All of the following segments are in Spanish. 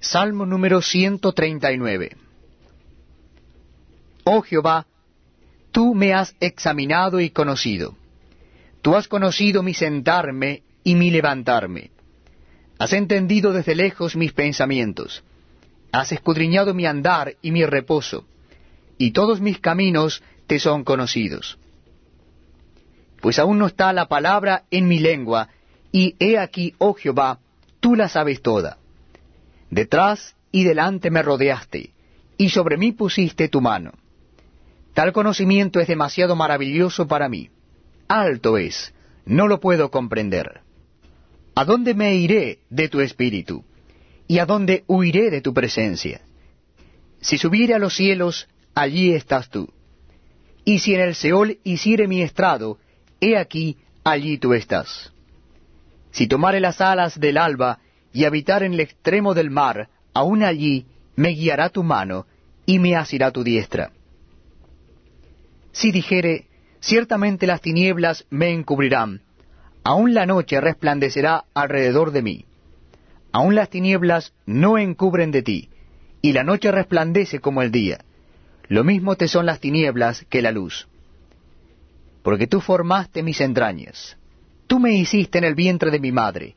Salmo número 139 Oh Jehová, tú me has examinado y conocido. Tú has conocido mi sentarme y mi levantarme. Has entendido desde lejos mis pensamientos. Has escudriñado mi andar y mi reposo, y todos mis caminos te son conocidos. Pues aún no está la palabra en mi lengua, y he aquí, oh Jehová, tú la sabes toda. Detrás y delante me rodeaste, y sobre mí pusiste tu mano. Tal conocimiento es demasiado maravilloso para mí. Alto es, no lo puedo comprender. ¿A dónde me iré de tu espíritu? ¿Y a dónde huiré de tu presencia? Si subiere a los cielos, allí estás tú. Y si en el Seol hiciere mi estrado, he aquí, allí tú estás. Si tomare las alas del alba, y habitar en el extremo del mar, aun allí me guiará tu mano y me asirá tu diestra. Si dijere, ciertamente las tinieblas me encubrirán, aun la noche resplandecerá alrededor de mí. Aun las tinieblas no encubren de ti, y la noche resplandece como el día. Lo mismo te son las tinieblas que la luz. Porque tú formaste mis entrañas, tú me hiciste en el vientre de mi madre.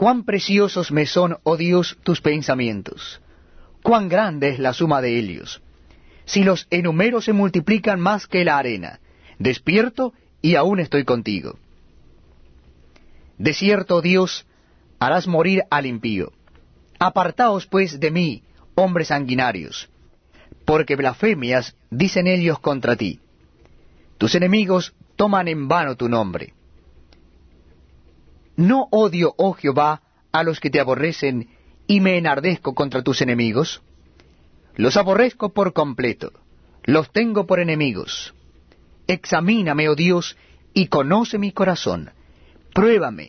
Cuán preciosos me son, oh Dios, tus pensamientos. Cuán grande es la suma de ellos. Si los enumeros se multiplican más que la arena, despierto y aún estoy contigo. De cierto, Dios, harás morir al impío. Apartaos pues de mí, hombres sanguinarios, porque blasfemias dicen ellos contra ti. Tus enemigos toman en vano tu nombre. ¿No odio, oh Jehová, a los que te aborrecen y me enardezco contra tus enemigos? Los aborrezco por completo, los tengo por enemigos. Examíname, oh Dios, y conoce mi corazón. Pruébame